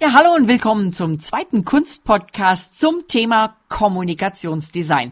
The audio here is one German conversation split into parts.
Ja, hallo und willkommen zum zweiten Kunstpodcast zum Thema Kommunikationsdesign.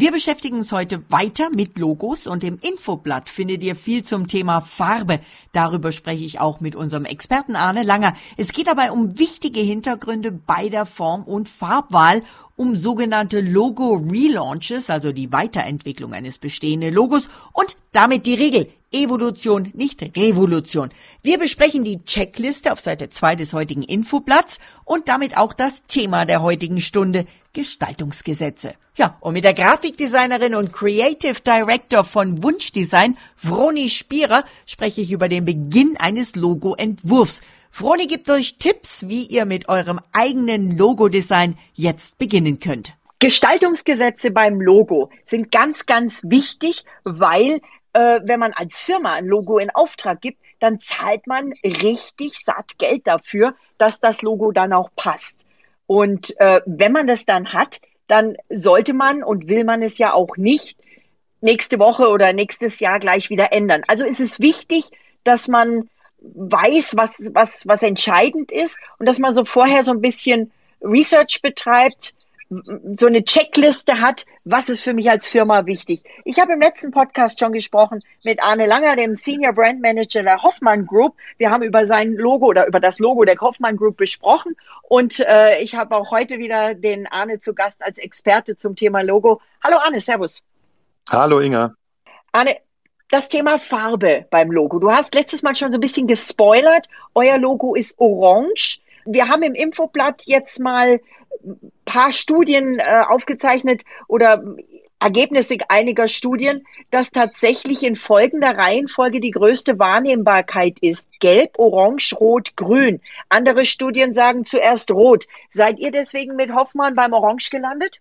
Wir beschäftigen uns heute weiter mit Logos und im Infoblatt findet ihr viel zum Thema Farbe. Darüber spreche ich auch mit unserem Experten Arne Langer. Es geht dabei um wichtige Hintergründe bei der Form- und Farbwahl, um sogenannte Logo-Relaunches, also die Weiterentwicklung eines bestehenden Logos und damit die Regel. Evolution, nicht Revolution. Wir besprechen die Checkliste auf Seite 2 des heutigen Infoblatts und damit auch das Thema der heutigen Stunde, Gestaltungsgesetze. Ja, und mit der Grafikdesignerin und Creative Director von Wunschdesign, Vroni Spierer, spreche ich über den Beginn eines Logoentwurfs. Vroni gibt euch Tipps, wie ihr mit eurem eigenen Logodesign jetzt beginnen könnt. Gestaltungsgesetze beim Logo sind ganz, ganz wichtig, weil äh, wenn man als Firma ein Logo in Auftrag gibt, dann zahlt man richtig satt Geld dafür, dass das Logo dann auch passt. Und äh, wenn man das dann hat, dann sollte man und will man es ja auch nicht nächste Woche oder nächstes Jahr gleich wieder ändern. Also ist es wichtig, dass man weiß, was, was, was entscheidend ist und dass man so vorher so ein bisschen Research betreibt, so eine Checkliste hat, was ist für mich als Firma wichtig. Ich habe im letzten Podcast schon gesprochen mit Arne Langer, dem Senior Brand Manager der Hoffmann Group. Wir haben über sein Logo oder über das Logo der Hoffmann Group besprochen und äh, ich habe auch heute wieder den Arne zu Gast als Experte zum Thema Logo. Hallo Arne, Servus. Hallo Inga. Arne, das Thema Farbe beim Logo. Du hast letztes Mal schon so ein bisschen gespoilert. Euer Logo ist orange. Wir haben im Infoblatt jetzt mal paar Studien äh, aufgezeichnet oder Ergebnisse einiger Studien, dass tatsächlich in folgender Reihenfolge die größte Wahrnehmbarkeit ist. Gelb, Orange, Rot, Grün. Andere Studien sagen zuerst Rot. Seid ihr deswegen mit Hoffmann beim Orange gelandet?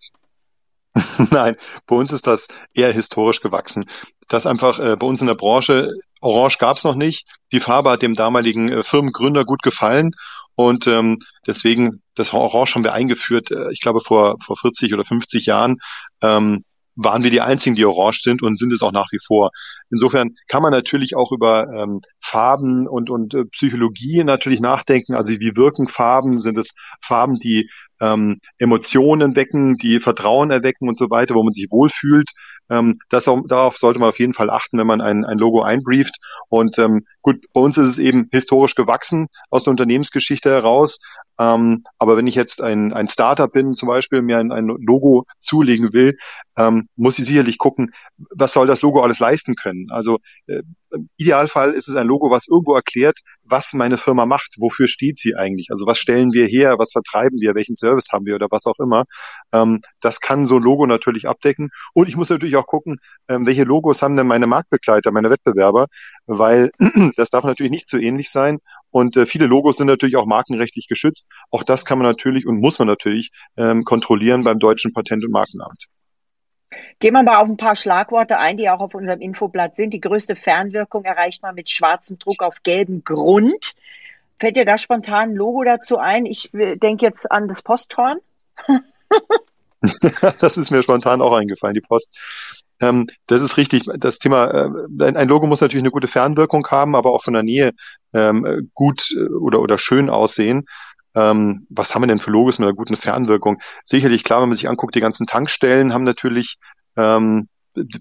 Nein, bei uns ist das eher historisch gewachsen. Das einfach äh, bei uns in der Branche, Orange gab es noch nicht. Die Farbe hat dem damaligen äh, Firmengründer gut gefallen und ähm, deswegen, das Orange haben wir eingeführt, äh, ich glaube vor, vor 40 oder 50 Jahren, ähm, waren wir die einzigen, die orange sind und sind es auch nach wie vor. Insofern kann man natürlich auch über ähm, Farben und, und äh, Psychologie natürlich nachdenken. Also wie wirken Farben? Sind es Farben, die ähm, Emotionen wecken, die Vertrauen erwecken und so weiter, wo man sich wohlfühlt? Ähm, das auch, darauf sollte man auf jeden Fall achten, wenn man ein, ein Logo einbrieft. Und ähm, gut, bei uns ist es eben historisch gewachsen aus der Unternehmensgeschichte heraus. Ähm, aber wenn ich jetzt ein, ein Startup bin, zum Beispiel mir ein, ein Logo zulegen will, ähm, muss ich sicherlich gucken, was soll das Logo alles leisten können. Also äh, im Idealfall ist es ein Logo, was irgendwo erklärt, was meine Firma macht, wofür steht sie eigentlich. Also was stellen wir her, was vertreiben wir, welchen Service haben wir oder was auch immer. Ähm, das kann so ein Logo natürlich abdecken. Und ich muss natürlich auch gucken, ähm, welche Logos haben denn meine Marktbegleiter, meine Wettbewerber, weil das darf natürlich nicht so ähnlich sein. Und äh, viele Logos sind natürlich auch markenrechtlich geschützt. Auch das kann man natürlich und muss man natürlich ähm, kontrollieren beim deutschen Patent- und Markenamt. Gehen wir mal auf ein paar Schlagworte ein, die auch auf unserem Infoblatt sind. Die größte Fernwirkung erreicht man mit schwarzem Druck auf gelbem Grund. Fällt dir da spontan ein Logo dazu ein? Ich denke jetzt an das Posthorn. das ist mir spontan auch eingefallen, die Post. Ähm, das ist richtig. Das Thema, äh, ein Logo muss natürlich eine gute Fernwirkung haben, aber auch von der Nähe ähm, gut äh, oder, oder schön aussehen. Ähm, was haben wir denn für Logos mit einer guten Fernwirkung? Sicherlich, klar, wenn man sich anguckt, die ganzen Tankstellen haben natürlich ähm,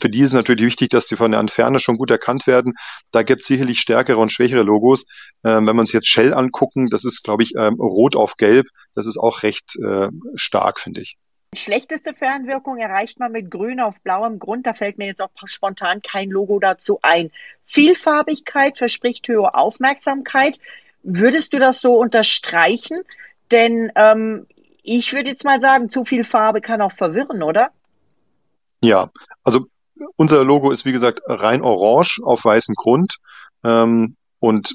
für die ist natürlich wichtig, dass sie von der Entferne schon gut erkannt werden. Da gibt es sicherlich stärkere und schwächere Logos. Ähm, wenn wir uns jetzt Shell angucken, das ist, glaube ich, ähm, rot auf gelb. Das ist auch recht äh, stark, finde ich. Schlechteste Fernwirkung erreicht man mit grün auf blauem Grund. Da fällt mir jetzt auch spontan kein Logo dazu ein. Vielfarbigkeit verspricht höhere Aufmerksamkeit. Würdest du das so unterstreichen? Denn ähm, ich würde jetzt mal sagen, zu viel Farbe kann auch verwirren, oder? Ja, also unser Logo ist wie gesagt rein orange auf weißem Grund. Ähm, und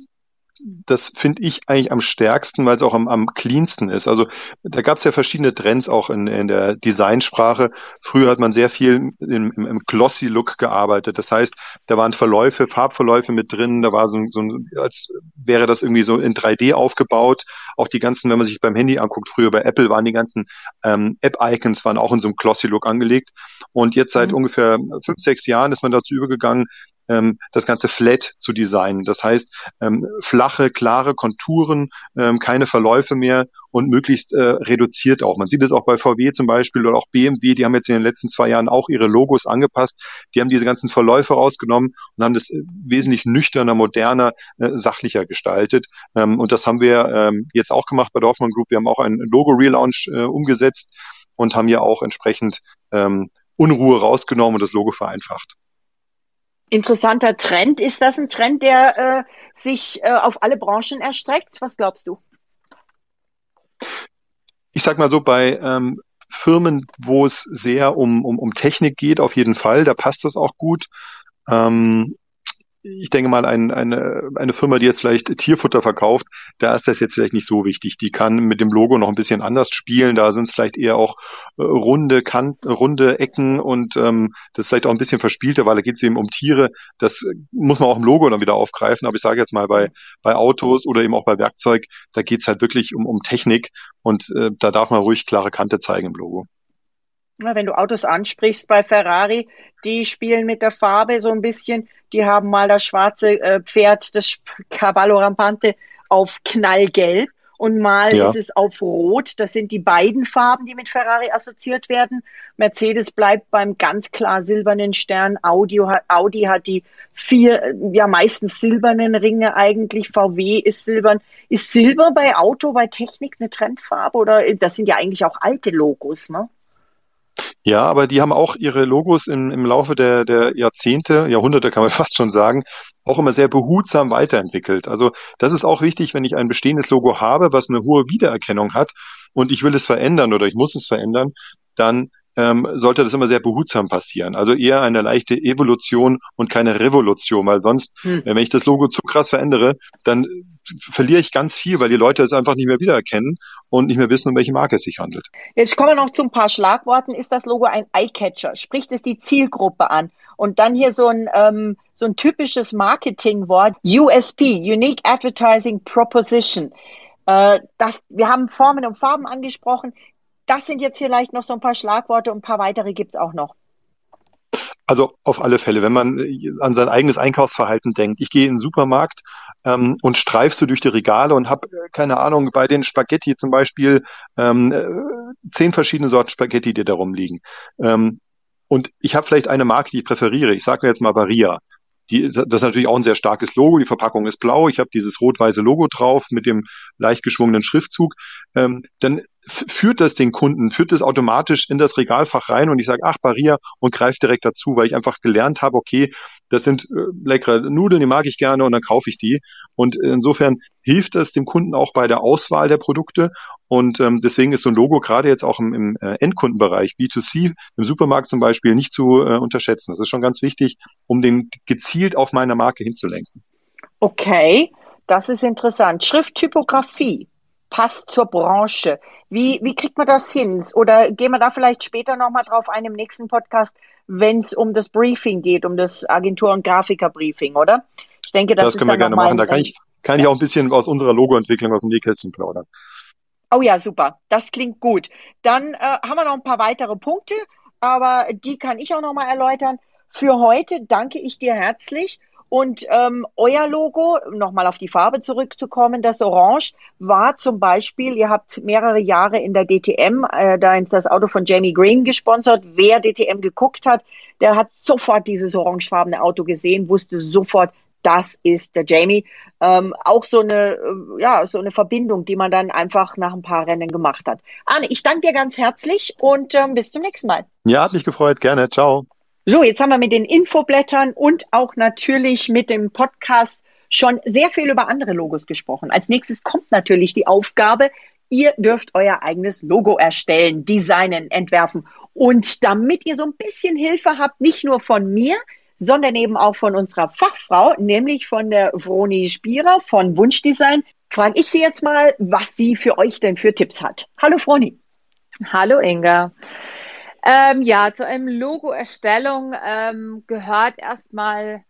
das finde ich eigentlich am stärksten, weil es auch am, am cleansten ist. Also da gab es ja verschiedene Trends auch in, in der Designsprache. Früher hat man sehr viel im, im, im Glossy-Look gearbeitet. Das heißt, da waren Verläufe, Farbverläufe mit drin, da war so, so ein, als wäre das irgendwie so in 3D aufgebaut. Auch die ganzen, wenn man sich beim Handy anguckt, früher bei Apple waren die ganzen ähm, App-Icons waren auch in so einem Glossy-Look angelegt. Und jetzt seit mhm. ungefähr fünf, sechs Jahren ist man dazu übergegangen, ähm, das Ganze flat zu designen. Das heißt, ähm, flache, klare Konturen, ähm, keine Verläufe mehr und möglichst äh, reduziert auch. Man sieht es auch bei VW zum Beispiel oder auch BMW, die haben jetzt in den letzten zwei Jahren auch ihre Logos angepasst. Die haben diese ganzen Verläufe rausgenommen und haben das äh, wesentlich nüchterner, moderner, äh, sachlicher gestaltet. Ähm, und das haben wir ähm, jetzt auch gemacht bei der Group. Wir haben auch einen Logo-Relaunch äh, umgesetzt und haben ja auch entsprechend ähm, Unruhe rausgenommen und das Logo vereinfacht. Interessanter Trend. Ist das ein Trend, der äh, sich äh, auf alle Branchen erstreckt? Was glaubst du? Ich sag mal so, bei ähm, Firmen, wo es sehr um, um, um Technik geht, auf jeden Fall, da passt das auch gut. Ähm, ich denke mal, ein, eine, eine Firma, die jetzt vielleicht Tierfutter verkauft, da ist das jetzt vielleicht nicht so wichtig. Die kann mit dem Logo noch ein bisschen anders spielen. Da sind es vielleicht eher auch äh, runde Kanten, runde Ecken und ähm, das ist vielleicht auch ein bisschen verspielter, weil da geht es eben um Tiere. Das muss man auch im Logo dann wieder aufgreifen. Aber ich sage jetzt mal bei, bei Autos oder eben auch bei Werkzeug, da geht es halt wirklich um, um Technik und äh, da darf man ruhig klare Kante zeigen im Logo. Wenn du Autos ansprichst bei Ferrari, die spielen mit der Farbe so ein bisschen. Die haben mal das schwarze äh, Pferd, das Cavallo Rampante, auf knallgelb und mal ja. ist es auf Rot. Das sind die beiden Farben, die mit Ferrari assoziiert werden. Mercedes bleibt beim ganz klar silbernen Stern. Audi hat, Audi hat die vier, ja meistens silbernen Ringe eigentlich. VW ist silbern. Ist Silber bei Auto, bei Technik eine Trendfarbe oder das sind ja eigentlich auch alte Logos, ne? Ja, aber die haben auch ihre Logos im, im Laufe der, der Jahrzehnte, Jahrhunderte kann man fast schon sagen, auch immer sehr behutsam weiterentwickelt. Also das ist auch wichtig, wenn ich ein bestehendes Logo habe, was eine hohe Wiedererkennung hat und ich will es verändern oder ich muss es verändern, dann ähm, sollte das immer sehr behutsam passieren. Also eher eine leichte Evolution und keine Revolution, weil sonst, hm. wenn ich das Logo zu krass verändere, dann verliere ich ganz viel, weil die Leute es einfach nicht mehr wiedererkennen und nicht mehr wissen, um welche Marke es sich handelt. Jetzt kommen wir noch zu ein paar Schlagworten. Ist das Logo ein Eyecatcher? Spricht es die Zielgruppe an? Und dann hier so ein, ähm, so ein typisches Marketingwort, USP, Unique Advertising Proposition. Äh, das, wir haben Formen und Farben angesprochen. Das sind jetzt vielleicht noch so ein paar Schlagworte und ein paar weitere gibt es auch noch. Also auf alle Fälle, wenn man an sein eigenes Einkaufsverhalten denkt. Ich gehe in den Supermarkt ähm, und streife so durch die Regale und habe, äh, keine Ahnung, bei den Spaghetti zum Beispiel ähm, äh, zehn verschiedene Sorten Spaghetti, die da rumliegen. Ähm, und ich habe vielleicht eine Marke, die ich präferiere. Ich sage jetzt mal Varia. Die, das ist natürlich auch ein sehr starkes Logo. Die Verpackung ist blau. Ich habe dieses rot-weiße Logo drauf mit dem leicht geschwungenen Schriftzug. Ähm, dann führt das den Kunden, führt das automatisch in das Regalfach rein und ich sage, ach, Barrier und greife direkt dazu, weil ich einfach gelernt habe, okay, das sind äh, leckere Nudeln, die mag ich gerne und dann kaufe ich die. Und insofern hilft das dem Kunden auch bei der Auswahl der Produkte und ähm, deswegen ist so ein Logo gerade jetzt auch im, im äh, Endkundenbereich, B2C, im Supermarkt zum Beispiel, nicht zu äh, unterschätzen. Das ist schon ganz wichtig, um den gezielt auf meine Marke hinzulenken. Okay, das ist interessant. Schrifttypografie passt zur Branche. Wie, wie kriegt man das hin? Oder gehen wir da vielleicht später nochmal drauf ein im nächsten Podcast, wenn es um das Briefing geht, um das Agentur- und Grafiker-Briefing, oder? Ich denke, das, das können wir gerne machen. Da kann ich, kann ich auch ein bisschen aus unserer Logoentwicklung aus dem Nähkästchen plaudern. Oh ja, super. Das klingt gut. Dann äh, haben wir noch ein paar weitere Punkte, aber die kann ich auch nochmal erläutern. Für heute danke ich dir herzlich und ähm, euer Logo, nochmal auf die Farbe zurückzukommen, das Orange war zum Beispiel, ihr habt mehrere Jahre in der DTM, äh, da ist das Auto von Jamie Green gesponsert. Wer DTM geguckt hat, der hat sofort dieses orangefarbene Auto gesehen, wusste sofort, das ist der Jamie. Ähm, auch so eine, äh, ja, so eine Verbindung, die man dann einfach nach ein paar Rennen gemacht hat. Arne, ich danke dir ganz herzlich und ähm, bis zum nächsten Mal. Ja, hat mich gefreut. Gerne. Ciao. So, jetzt haben wir mit den Infoblättern und auch natürlich mit dem Podcast schon sehr viel über andere Logos gesprochen. Als nächstes kommt natürlich die Aufgabe, ihr dürft euer eigenes Logo erstellen, designen, entwerfen. Und damit ihr so ein bisschen Hilfe habt, nicht nur von mir, sondern eben auch von unserer Fachfrau, nämlich von der Vroni Spierer von Wunschdesign, frage ich sie jetzt mal, was sie für euch denn für Tipps hat. Hallo Vroni. Hallo Inga. Ähm, ja, zu einem Logo-Erstellung ähm, gehört erstmal,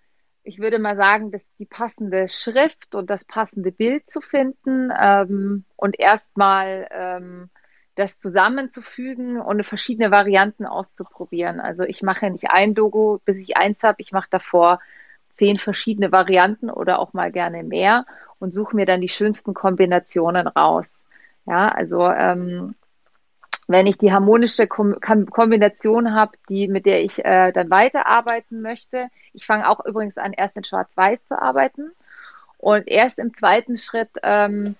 ich würde mal sagen, dass die passende Schrift und das passende Bild zu finden ähm, und erstmal ähm, das zusammenzufügen und verschiedene Varianten auszuprobieren. Also ich mache nicht ein Logo, bis ich eins habe. Ich mache davor zehn verschiedene Varianten oder auch mal gerne mehr und suche mir dann die schönsten Kombinationen raus. Ja, also ähm, wenn ich die harmonische Kom Kombination habe, die mit der ich äh, dann weiterarbeiten möchte. Ich fange auch übrigens an, erst in Schwarz-Weiß zu arbeiten und erst im zweiten Schritt ähm,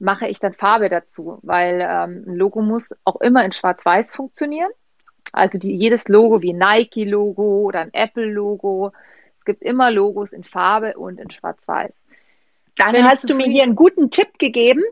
mache ich dann Farbe dazu, weil ähm, ein Logo muss auch immer in Schwarz-Weiß funktionieren. Also die, jedes Logo wie Nike-Logo oder ein Apple-Logo. Es gibt immer Logos in Farbe und in Schwarz-Weiß. Dann Wenn hast du mir hier einen guten Tipp gegeben.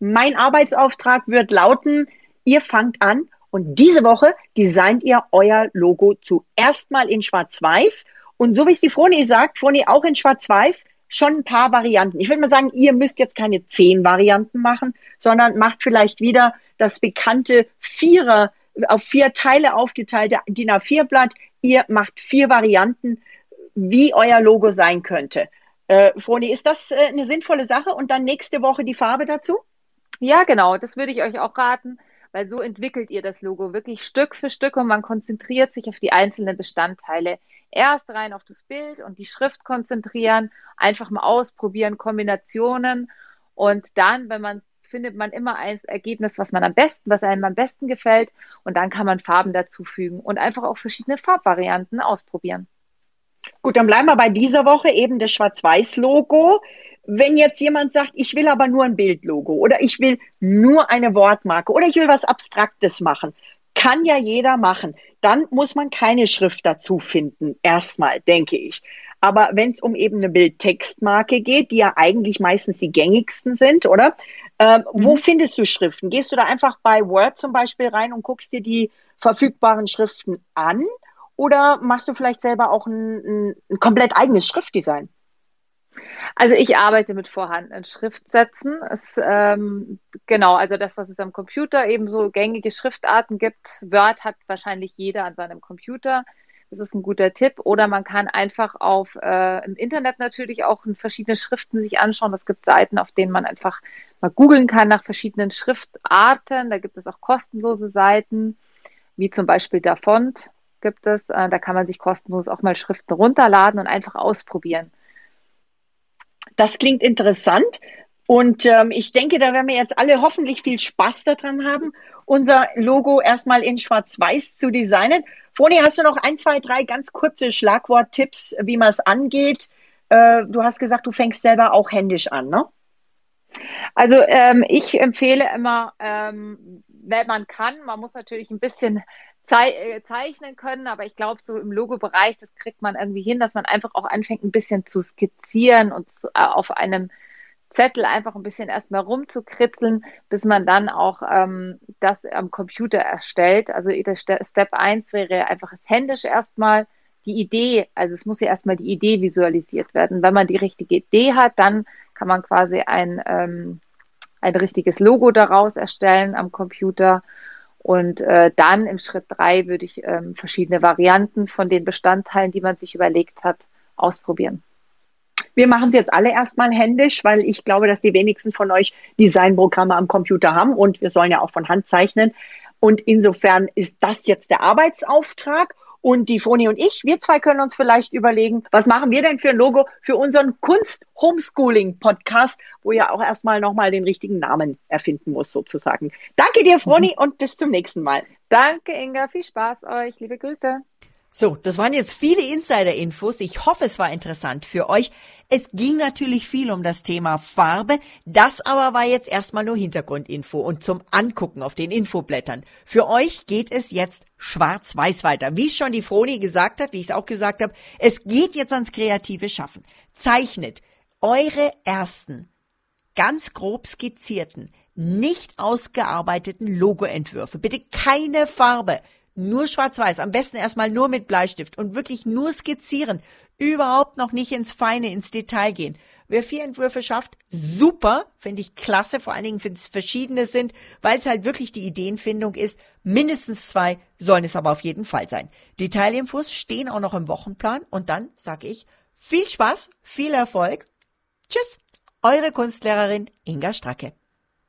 Mein Arbeitsauftrag wird lauten, ihr fangt an und diese Woche designt ihr euer Logo zuerst mal in Schwarz-Weiß. Und so wie es die Froni sagt, Froni auch in Schwarz-Weiß, schon ein paar Varianten. Ich würde mal sagen, ihr müsst jetzt keine zehn Varianten machen, sondern macht vielleicht wieder das bekannte Vierer, auf vier Teile aufgeteilte DIN A4-Blatt. Ihr macht vier Varianten, wie euer Logo sein könnte. Äh, Froni, ist das äh, eine sinnvolle Sache? Und dann nächste Woche die Farbe dazu? Ja, genau. Das würde ich euch auch raten, weil so entwickelt ihr das Logo wirklich Stück für Stück und man konzentriert sich auf die einzelnen Bestandteile. Erst rein auf das Bild und die Schrift konzentrieren, einfach mal ausprobieren, Kombinationen. Und dann, wenn man findet man immer ein Ergebnis, was man am besten, was einem am besten gefällt. Und dann kann man Farben dazufügen und einfach auch verschiedene Farbvarianten ausprobieren. Gut, dann bleiben wir bei dieser Woche eben das Schwarz-Weiß-Logo. Wenn jetzt jemand sagt, ich will aber nur ein Bildlogo oder ich will nur eine Wortmarke oder ich will was Abstraktes machen, kann ja jeder machen. Dann muss man keine Schrift dazu finden, erstmal, denke ich. Aber wenn es um eben eine Bildtextmarke geht, die ja eigentlich meistens die gängigsten sind, oder? Ähm, mhm. Wo findest du Schriften? Gehst du da einfach bei Word zum Beispiel rein und guckst dir die verfügbaren Schriften an? Oder machst du vielleicht selber auch ein, ein, ein komplett eigenes Schriftdesign? Also ich arbeite mit vorhandenen Schriftsätzen. Es, ähm, genau, also das, was es am Computer eben so gängige Schriftarten gibt. Word hat wahrscheinlich jeder an seinem Computer. Das ist ein guter Tipp. Oder man kann einfach auf äh, im Internet natürlich auch verschiedene Schriften sich anschauen. Es gibt Seiten, auf denen man einfach mal googeln kann nach verschiedenen Schriftarten. Da gibt es auch kostenlose Seiten, wie zum Beispiel Dafont gibt es. Äh, da kann man sich kostenlos auch mal Schriften runterladen und einfach ausprobieren. Das klingt interessant. Und ähm, ich denke, da werden wir jetzt alle hoffentlich viel Spaß daran haben, unser Logo erstmal in Schwarz-Weiß zu designen. Froni, hast du noch ein, zwei, drei ganz kurze Schlagworttipps, wie man es angeht? Äh, du hast gesagt, du fängst selber auch händisch an, ne? Also ähm, ich empfehle immer, ähm, wenn man kann, man muss natürlich ein bisschen äh, zeichnen können, aber ich glaube, so im Logo-Bereich, das kriegt man irgendwie hin, dass man einfach auch anfängt, ein bisschen zu skizzieren und zu, äh, auf einem Zettel einfach ein bisschen erstmal rumzukritzeln, bis man dann auch ähm, das am Computer erstellt. Also Step 1 wäre einfach das händisch erstmal die Idee, also es muss ja erstmal die Idee visualisiert werden. Wenn man die richtige Idee hat, dann kann man quasi ein, ähm, ein richtiges Logo daraus erstellen am Computer und äh, dann im Schritt drei würde ich ähm, verschiedene Varianten von den Bestandteilen, die man sich überlegt hat, ausprobieren. Wir machen es jetzt alle erstmal händisch, weil ich glaube, dass die wenigsten von euch Designprogramme am Computer haben und wir sollen ja auch von Hand zeichnen. Und insofern ist das jetzt der Arbeitsauftrag. Und die Froni und ich, wir zwei können uns vielleicht überlegen, was machen wir denn für ein Logo für unseren Kunst-Homeschooling-Podcast, wo ja auch erstmal nochmal den richtigen Namen erfinden muss, sozusagen. Danke dir, Froni, mhm. und bis zum nächsten Mal. Danke, Inga. Viel Spaß euch. Liebe Grüße. So, das waren jetzt viele Insider-Infos. Ich hoffe, es war interessant für euch. Es ging natürlich viel um das Thema Farbe. Das aber war jetzt erstmal nur Hintergrundinfo und zum Angucken auf den Infoblättern. Für euch geht es jetzt schwarz-weiß weiter. Wie schon die Froni gesagt hat, wie ich es auch gesagt habe, es geht jetzt ans kreative Schaffen. Zeichnet eure ersten, ganz grob skizzierten, nicht ausgearbeiteten Logoentwürfe. Bitte keine Farbe nur schwarz-weiß, am besten erstmal nur mit Bleistift und wirklich nur skizzieren, überhaupt noch nicht ins Feine, ins Detail gehen. Wer vier Entwürfe schafft, super, finde ich klasse, vor allen Dingen, wenn es verschiedene sind, weil es halt wirklich die Ideenfindung ist. Mindestens zwei sollen es aber auf jeden Fall sein. Detailinfos stehen auch noch im Wochenplan und dann sage ich viel Spaß, viel Erfolg. Tschüss, eure Kunstlehrerin Inga Stracke.